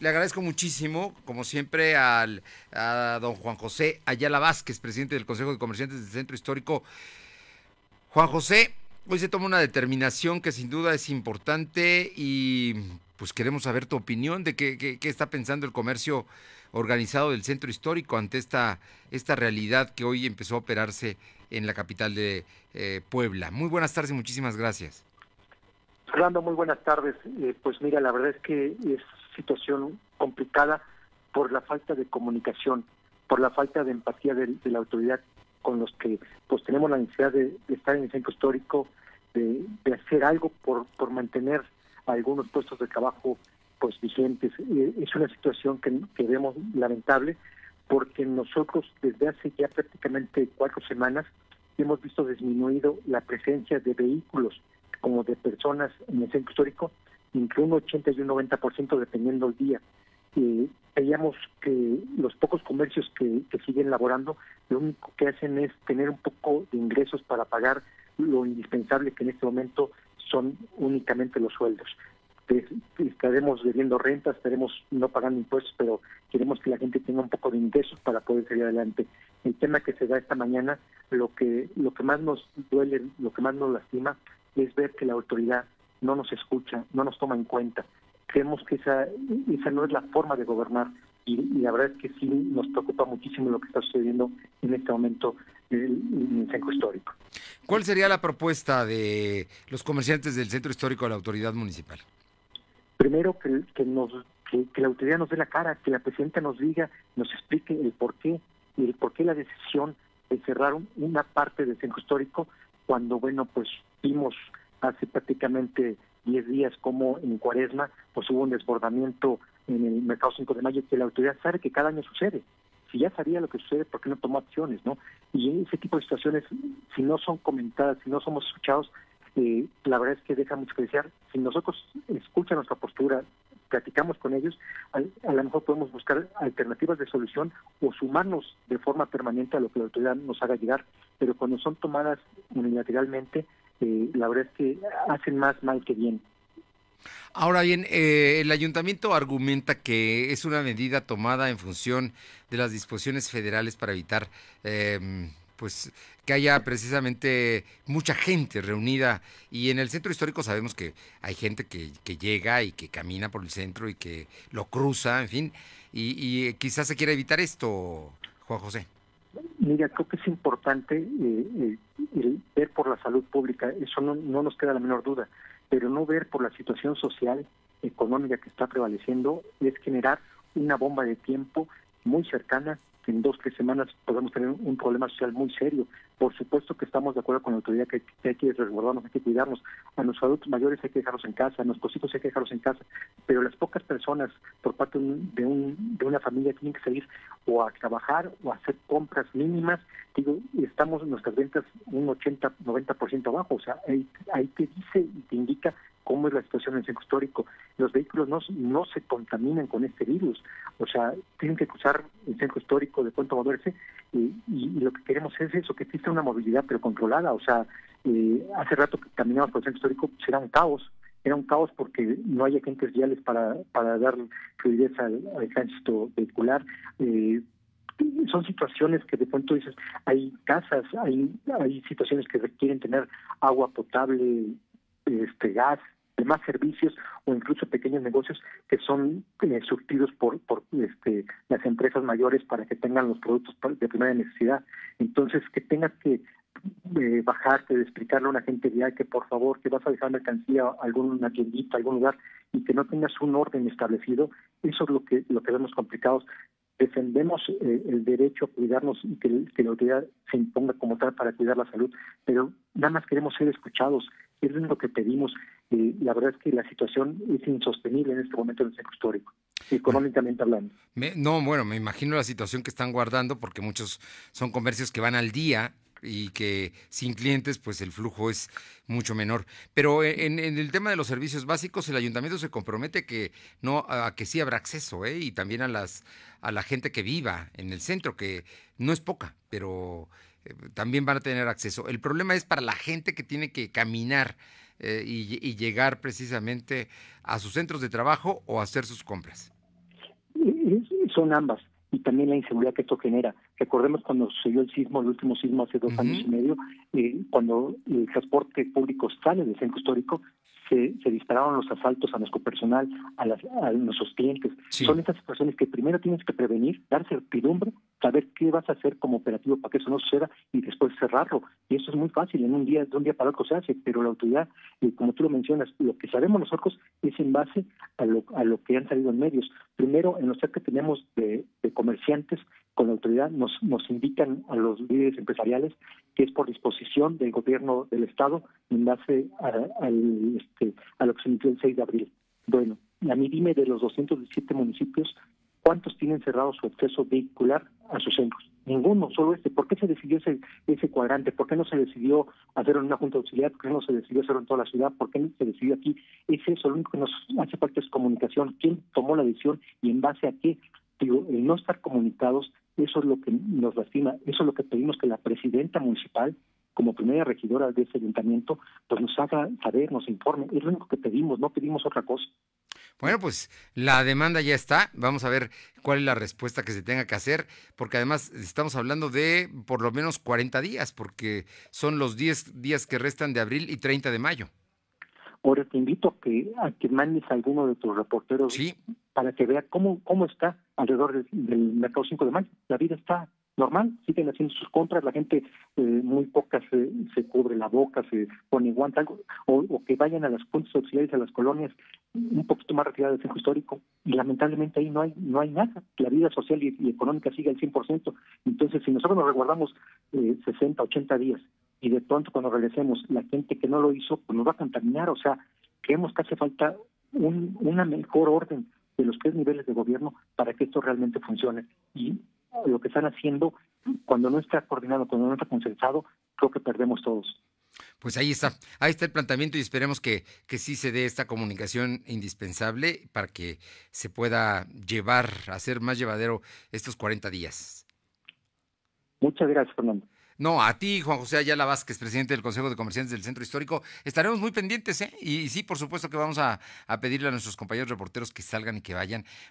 Le agradezco muchísimo, como siempre, al, a don Juan José Ayala Vázquez, presidente del Consejo de Comerciantes del Centro Histórico. Juan José, hoy se toma una determinación que sin duda es importante y pues queremos saber tu opinión de qué, qué, está pensando el comercio organizado del Centro Histórico ante esta, esta realidad que hoy empezó a operarse en la capital de eh, Puebla. Muy buenas tardes y muchísimas gracias. Fernando, muy buenas tardes. Eh, pues mira, la verdad es que es situación complicada por la falta de comunicación, por la falta de empatía de, la autoridad con los que pues tenemos la necesidad de, estar en el centro histórico, de, hacer algo por, por mantener algunos puestos de trabajo pues vigentes. Eh, es una situación que, que vemos lamentable porque nosotros desde hace ya prácticamente cuatro semanas hemos visto disminuido la presencia de vehículos como de personas en el centro histórico entre un 80 y un 90% dependiendo el día. Eh, veíamos que los pocos comercios que, siguen laborando, lo único que hacen es tener un poco de ingresos para pagar lo indispensable que en este momento son únicamente los sueldos. Estaremos debiendo rentas, estaremos no pagando impuestos, pero queremos que la gente tenga un poco de ingresos para poder salir adelante. El tema que se da esta mañana, lo que lo que más nos duele, lo que más nos lastima, es ver que la autoridad no nos escucha, no nos toma en cuenta. Creemos que esa, esa no es la forma de gobernar y, la verdad es que sí nos preocupa muchísimo lo que está sucediendo en este momento en el centro histórico. ¿Cuál sería la propuesta de los comerciantes del centro histórico a la autoridad municipal? Primero que, que nos que, la autoridad nos dé la cara, que la presidenta nos diga, nos explique el por qué y el por qué la decisión de cerrar una parte del centro histórico cuando bueno pues vimos hace prácticamente 10 días como en Cuaresma pues hubo un desbordamiento en el mercado 5 de mayo que la autoridad sabe que cada año sucede. Si ya sabía lo que sucede, ¿por qué no tomó acciones? no Y ese tipo de situaciones, si no son comentadas, si no somos escuchados, eh, la verdad es que deja mucho que desear. Si nosotros escuchan nuestra postura, platicamos con ellos, a, lo mejor podemos buscar alternativas de solución o sumarnos de forma permanente a lo que la autoridad nos haga llegar, pero cuando son tomadas unilateralmente, eh, la verdad es que hacen más mal que bien. Ahora bien, eh, el ayuntamiento argumenta que es una medida tomada en función de las disposiciones federales para evitar em, pues que haya precisamente mucha gente reunida. Y en el centro histórico sabemos que hay gente que, llega y que camina por el centro y que lo cruza, en fin, y, quizás se quiera evitar esto, Juan José. Mira, creo que es importante eh, ver por la salud pública, eso no, no nos queda la menor duda, pero no ver por la situación social, económica que está prevaleciendo, es generar una bomba de tiempo muy cercana en dos, tres semanas podemos tener un problema social muy serio. Por supuesto que estamos de acuerdo con la autoridad que, hay que resguardarnos, hay que cuidarnos. A nuestros adultos mayores hay que dejarlos en casa, a nuestros hijos hay que dejarlos en casa. Pero las pocas personas por parte de, un, de una familia tienen que salir o a trabajar o a hacer compras mínimas. Digo, estamos en nuestras ventas un 80, 90% abajo. O sea, ahí, ahí te dice y te indica cómo es la situación en el centro histórico. Los vehículos no, no se contaminan con este virus, o sea, tienen que cruzar el centro histórico de Puente Moverse y, lo que queremos es eso, que exista una movilidad pero controlada, o sea, eh, hace rato que caminamos por el centro histórico, será un caos, era un caos porque no hay agentes viales para, para dar fluidez al, tránsito vehicular. Eh, son situaciones que de pronto dices, hay casas, hay, hay situaciones que requieren tener agua potable, este gas, demás servicios o incluso pequeños negocios que son eh, surtidos por, por este, las empresas mayores para que tengan los productos de primera necesidad. Entonces, que tengas que eh, bajarte, de explicarle a una gente ya que por favor que vas a dejar mercancía a alguna tiendita, algún lugar y que no tengas un orden establecido, eso es lo que lo que vemos complicados. Defendemos eh, el derecho a cuidarnos y que la autoridad se imponga como tal para cuidar la salud, pero nada más queremos ser escuchados es lo que pedimos. Eh, la verdad es que la situación es insostenible en este momento en el centro histórico, económicamente hablando. no, bueno, me imagino la situación que están guardando porque muchos son comercios que van al día y que sin clientes pues el flujo es mucho menor. Pero en, el tema de los servicios básicos el ayuntamiento se compromete que no a que sí habrá acceso ¿eh? y también a las a la gente que viva en el centro que no es poca, pero también van a tener acceso. El problema es para la gente que tiene que caminar eh, y, llegar precisamente a sus centros de trabajo o hacer sus compras. son ambas y también la inseguridad que esto genera. Recordemos cuando sucedió el sismo, el último sismo hace dos años y medio, eh, cuando el transporte público sale del centro histórico, se, se dispararon los asaltos a nuestro personal, a, las, a nuestros clientes. Son esas situaciones que primero tienes que prevenir, dar certidumbre, saber qué vas a hacer como operativo para que eso no suceda y después cerrarlo. Y eso es muy fácil, en un día, de un día para otro se hace, pero la autoridad, eh, como tú lo mencionas, lo que sabemos nosotros es en base a lo, a lo que han salido en medios. Primero, en los que tenemos de, de comerciantes con la autoridad, nos, nos indican a los líderes empresariales que es por disposición del gobierno del Estado en base a, al, este, a lo que se emitió el 6 de abril. Bueno, a mí dime de los 217 municipios, ¿cuántos tienen cerrado su acceso vehicular a sus centros? Ninguno, solo este. ¿Por qué se decidió ese, ese cuadrante? ¿Por qué no se decidió hacerlo en una junta auxiliar? ¿Por qué no se decidió hacerlo en toda la ciudad? ¿Por qué no se decidió aquí? Es eso, lo único que nos hace falta es comunicación. ¿Quién tomó la decisión y en base a qué? Digo, el no estar comunicados, eso es lo que nos lastima, eso es lo que pedimos que la presidenta municipal como primera regidora de ese ayuntamiento, pues nos haga saber, nos informe. Es lo único que pedimos, no pedimos otra cosa. Bueno, pues la demanda ya está. Vamos a ver cuál es la respuesta que se tenga que hacer, porque además estamos hablando de por lo menos 40 días, porque son los 10 días que restan de abril y 30 de mayo. Ahora te invito a que, a que mandes a alguno de tus reporteros para que vea cómo, cómo está alrededor del mercado 5 de mayo. La vida está normal, siguen haciendo sus compras, la gente eh, muy poca se, se, cubre la boca, se pone guantes, o, o, que vayan a las puntos auxiliares, a las colonias un poquito más retiradas del centro histórico, y lamentablemente ahí no hay no hay nada, la vida social y, económica sigue al 100%, entonces si nosotros nos resguardamos eh, 60, 80 días, y de pronto cuando regresemos, la gente que no lo hizo, pues nos va a contaminar, o sea, creemos que hace falta un, una mejor orden de los tres niveles de gobierno para que esto realmente funcione. Y lo que están haciendo, cuando no está coordinado, cuando no está consensado, creo que perdemos todos. Pues ahí está, ahí está el planteamiento y esperemos que, que sí se dé esta comunicación indispensable para que se pueda llevar, hacer más llevadero estos 40 días. Muchas gracias, Fernando. No, a ti, Juan José Ayala Vázquez, presidente del Consejo de Comerciantes del Centro Histórico. Estaremos muy pendientes, ¿eh? Y, sí, por supuesto que vamos a, a, pedirle a nuestros compañeros reporteros que salgan y que vayan